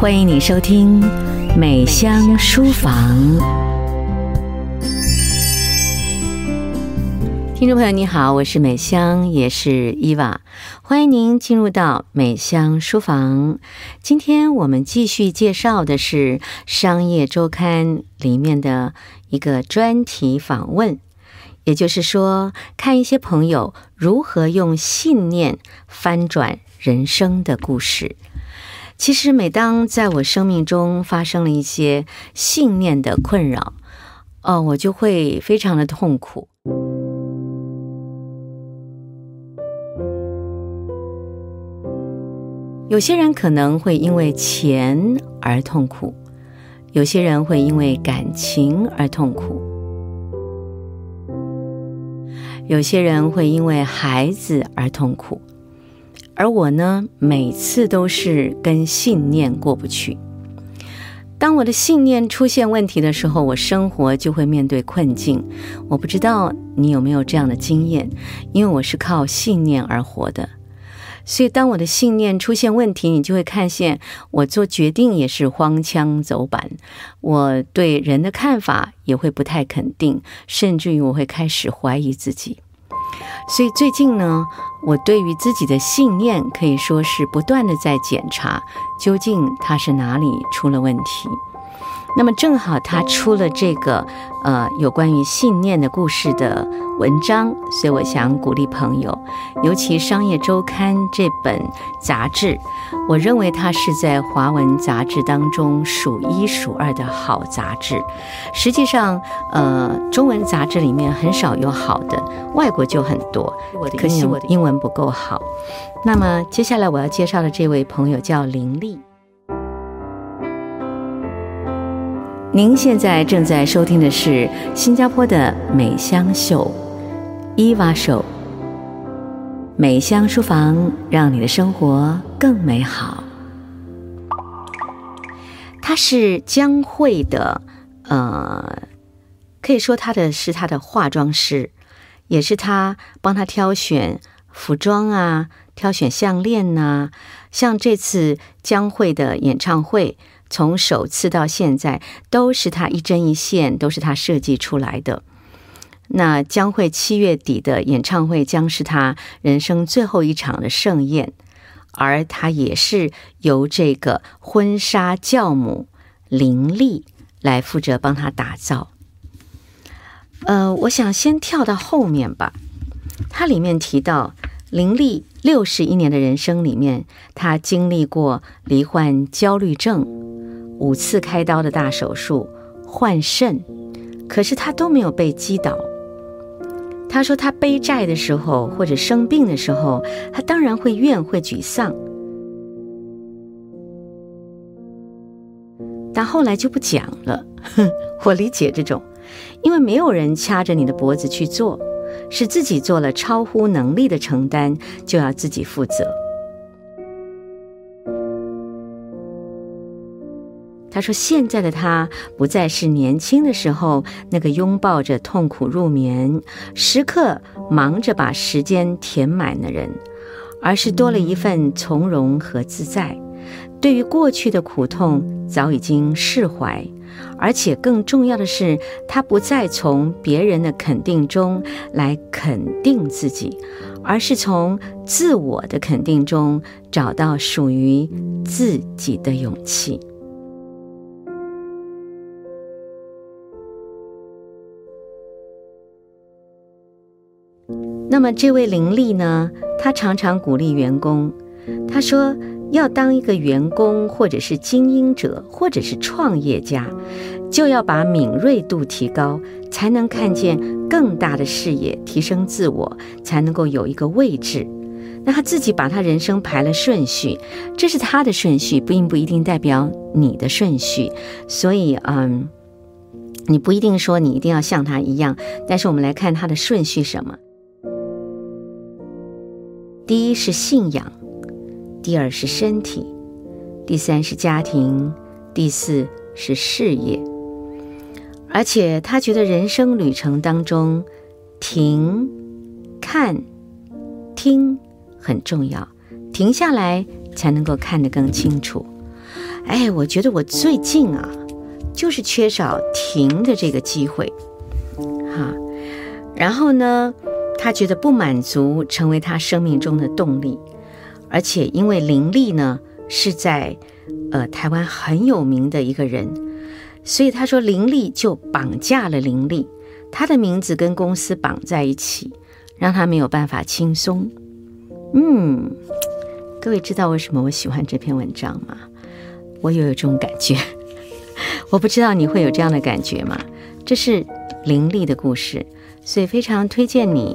欢迎你收听美香书房。听众朋友，你好，我是美香，也是伊娃。欢迎您进入到美香书房。今天我们继续介绍的是《商业周刊》里面的一个专题访问，也就是说，看一些朋友如何用信念翻转人生的故事。其实，每当在我生命中发生了一些信念的困扰，哦，我就会非常的痛苦。有些人可能会因为钱而痛苦，有些人会因为感情而痛苦，有些人会因为孩子而痛苦。而我呢，每次都是跟信念过不去。当我的信念出现问题的时候，我生活就会面对困境。我不知道你有没有这样的经验，因为我是靠信念而活的。所以，当我的信念出现问题，你就会看见我做决定也是荒腔走板，我对人的看法也会不太肯定，甚至于我会开始怀疑自己。所以最近呢，我对于自己的信念可以说是不断的在检查，究竟它是哪里出了问题。那么正好他出了这个呃有关于信念的故事的文章，所以我想鼓励朋友，尤其《商业周刊》这本杂志，我认为它是在华文杂志当中数一数二的好杂志。实际上，呃，中文杂志里面很少有好的，外国就很多。可惜我的英文不够好。那么接下来我要介绍的这位朋友叫林丽。您现在正在收听的是新加坡的美香秀，伊娃秀，美香书房，让你的生活更美好。他是江蕙的，呃，可以说他的是他的化妆师，也是他帮他挑选服装啊，挑选项链呐、像这次江蕙的演唱会。从首次到现在，都是他一针一线，都是他设计出来的。那将会七月底的演唱会将是他人生最后一场的盛宴，而他也是由这个婚纱教母林丽来负责帮他打造。呃，我想先跳到后面吧。它里面提到林丽六十一年的人生里面，他经历过罹患焦虑症。五次开刀的大手术，换肾，可是他都没有被击倒。他说他背债的时候或者生病的时候，他当然会怨会沮丧，但后来就不讲了。我理解这种，因为没有人掐着你的脖子去做，是自己做了超乎能力的承担，就要自己负责。他说：“现在的他不再是年轻的时候那个拥抱着痛苦入眠、时刻忙着把时间填满的人，而是多了一份从容和自在。对于过去的苦痛早已经释怀，而且更重要的是，他不再从别人的肯定中来肯定自己，而是从自我的肯定中找到属于自己的勇气。”那么这位林丽呢，她常常鼓励员工，她说要当一个员工，或者是经营者，或者是创业家，就要把敏锐度提高，才能看见更大的视野，提升自我，才能够有一个位置。那他自己把他人生排了顺序，这是他的顺序，并不一定代表你的顺序。所以，嗯，你不一定说你一定要像他一样，但是我们来看他的顺序什么。第一是信仰，第二是身体，第三是家庭，第四是事业。而且他觉得人生旅程当中，停、看、听很重要，停下来才能够看得更清楚。哎，我觉得我最近啊，就是缺少停的这个机会，哈。然后呢，他觉得不满足成为他生命中的动力，而且因为林立呢是在呃台湾很有名的一个人，所以他说林立就绑架了林立，他的名字跟公司绑在一起，让他没有办法轻松。嗯。各位知道为什么我喜欢这篇文章吗？我也有这种感觉，我不知道你会有这样的感觉吗？这是林立的故事，所以非常推荐你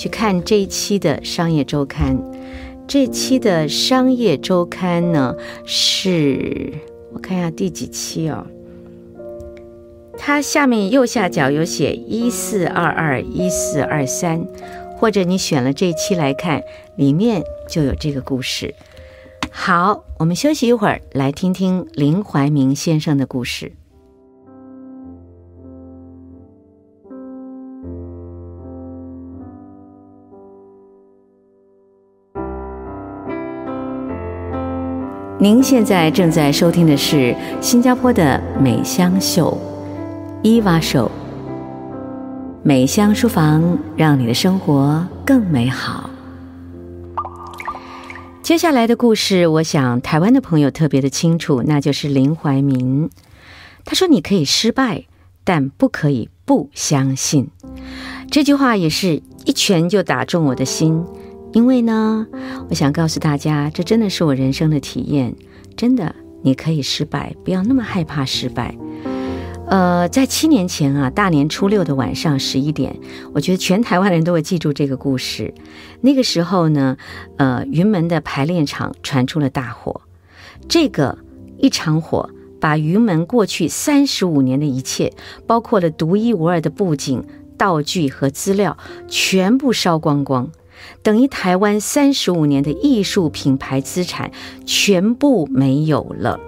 去看这一期的《商业周刊》。这期的《商业周刊》呢，是我看一下第几期哦。它下面右下角有写一四二二一四二三。或者你选了这一期来看，里面就有这个故事。好，我们休息一会儿，来听听林怀民先生的故事。您现在正在收听的是新加坡的美香秀，伊娃秀。美香书房，让你的生活更美好。接下来的故事，我想台湾的朋友特别的清楚，那就是林怀民。他说：“你可以失败，但不可以不相信。”这句话也是一拳就打中我的心，因为呢，我想告诉大家，这真的是我人生的体验。真的，你可以失败，不要那么害怕失败。呃，在七年前啊，大年初六的晚上十一点，我觉得全台湾人都会记住这个故事。那个时候呢，呃，云门的排练场传出了大火，这个一场火把云门过去三十五年的一切，包括了独一无二的布景、道具和资料，全部烧光光，等于台湾三十五年的艺术品牌资产全部没有了。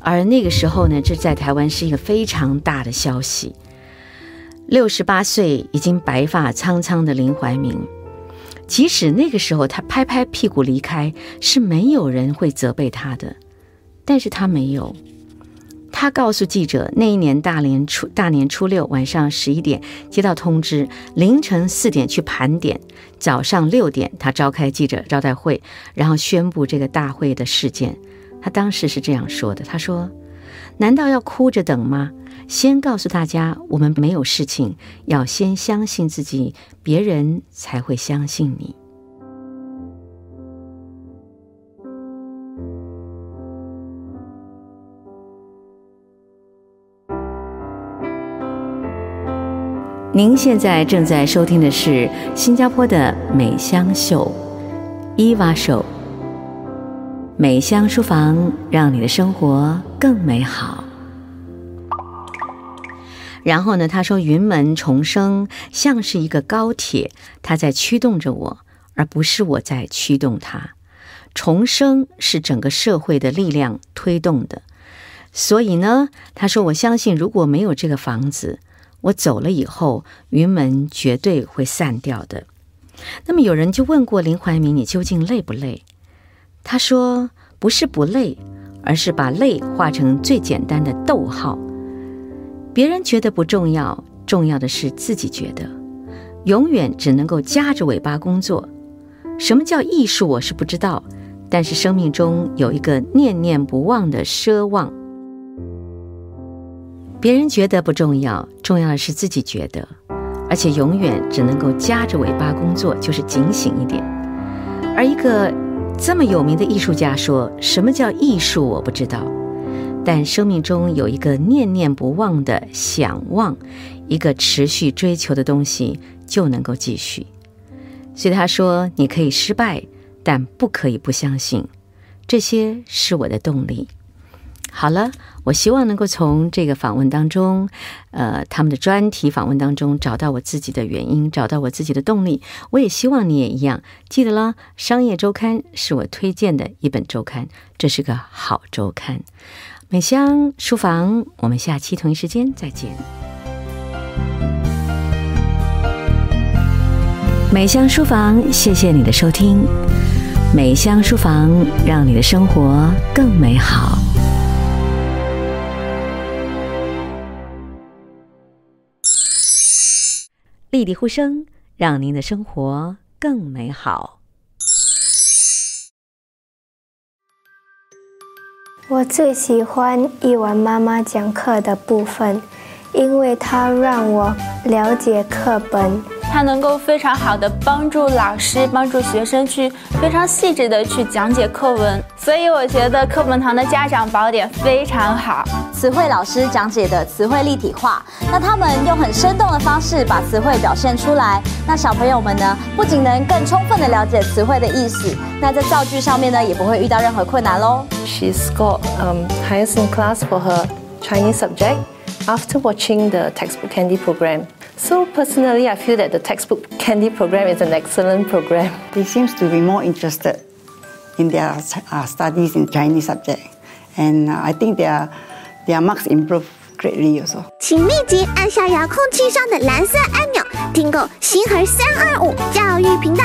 而那个时候呢，这在台湾是一个非常大的消息。六十八岁已经白发苍苍的林怀民，即使那个时候他拍拍屁股离开，是没有人会责备他的。但是他没有，他告诉记者，那一年大年初大年初六晚上十一点接到通知，凌晨四点去盘点，早上六点他召开记者招待会，然后宣布这个大会的事件。他当时是这样说的：“他说，难道要哭着等吗？先告诉大家，我们没有事情，要先相信自己，别人才会相信你。”您现在正在收听的是新加坡的美香秀，伊娃秀。美香书房，让你的生活更美好。然后呢，他说：“云门重生像是一个高铁，它在驱动着我，而不是我在驱动它。重生是整个社会的力量推动的。所以呢，他说，我相信如果没有这个房子，我走了以后，云门绝对会散掉的。那么有人就问过林怀民：你究竟累不累？”他说：“不是不累，而是把累画成最简单的逗号。别人觉得不重要，重要的是自己觉得。永远只能够夹着尾巴工作。什么叫艺术？我是不知道。但是生命中有一个念念不忘的奢望。别人觉得不重要，重要的是自己觉得。而且永远只能够夹着尾巴工作，就是警醒一点。而一个。”这么有名的艺术家说：“什么叫艺术？我不知道，但生命中有一个念念不忘的想望，一个持续追求的东西，就能够继续。”所以他说：“你可以失败，但不可以不相信，这些是我的动力。”好了，我希望能够从这个访问当中，呃，他们的专题访问当中找到我自己的原因，找到我自己的动力。我也希望你也一样，记得了，《商业周刊》是我推荐的一本周刊，这是个好周刊。美香书房，我们下期同一时间再见。美香书房，谢谢你的收听。美香书房，让你的生活更美好。丽丽呼声，让您的生活更美好。我最喜欢一文妈妈讲课的部分，因为它让我了解课本。它能够非常好的帮助老师、帮助学生去非常细致的去讲解课文，所以我觉得课本堂的家长宝典非常好。词汇老师讲解的词汇立体化，那他们用很生动的方式把词汇表现出来，那小朋友们呢，不仅能更充分的了解词汇的意思，那在造句上面呢，也不会遇到任何困难喽。She's got um highest in class for her Chinese subject after watching the textbook candy program. So personally, I feel that the textbook candy program is an excellent program. They seem to be more interested in their uh, studies in Chinese subject, and uh, I think their their marks improve greatly also. 请立即按下遥控器上的蓝色按钮，订购星河三二五教育频道。